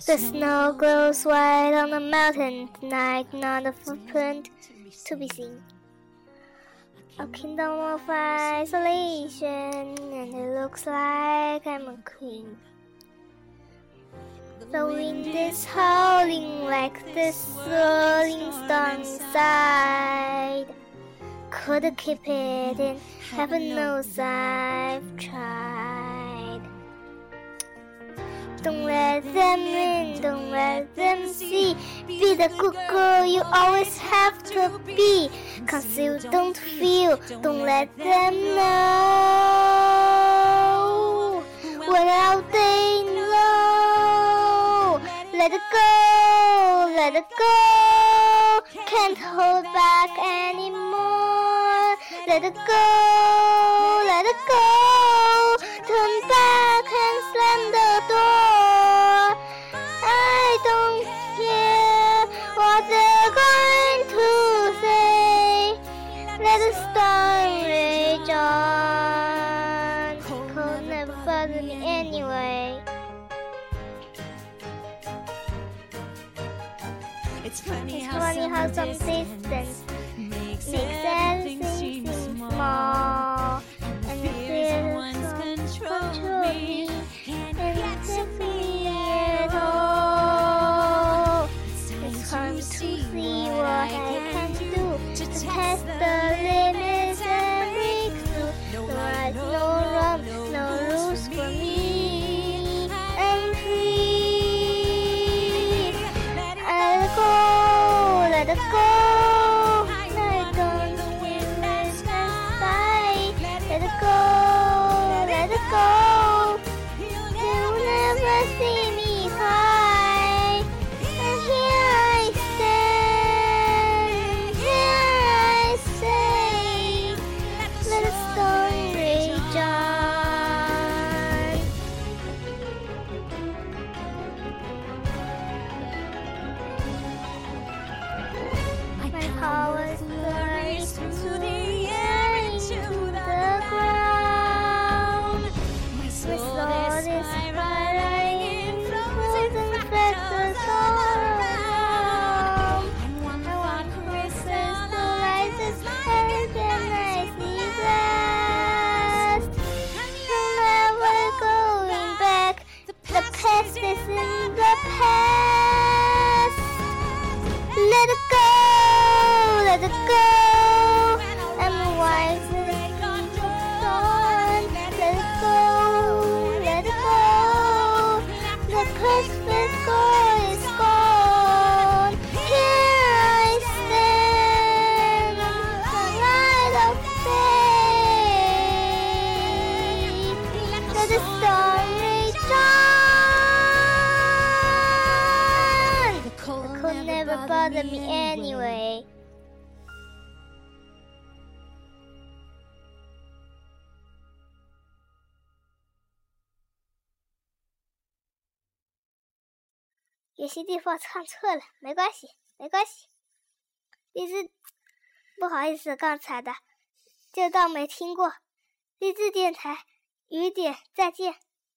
The snow glows white on the mountain tonight, not a footprint to be seen. A kingdom of isolation, and it looks like I'm a queen. The wind is howling like this rolling stone inside. Could keep it in, heaven knows I've tried. Don't let them in, don't let them see. Be the good girl you always have to be. Conceal, don't feel, don't let them know. Without they know, let it go, let it go. Can't hold back anymore. Let it go, let it go. Let the on. Cold never bother me anyway. It's funny It's how funny how some distance makes makes everything is in the past. Never bother me anyway. 有些地方唱错了，没关系，没关系。荔枝，不好意思，刚才的就当没听过。励志电台，雨点，再见。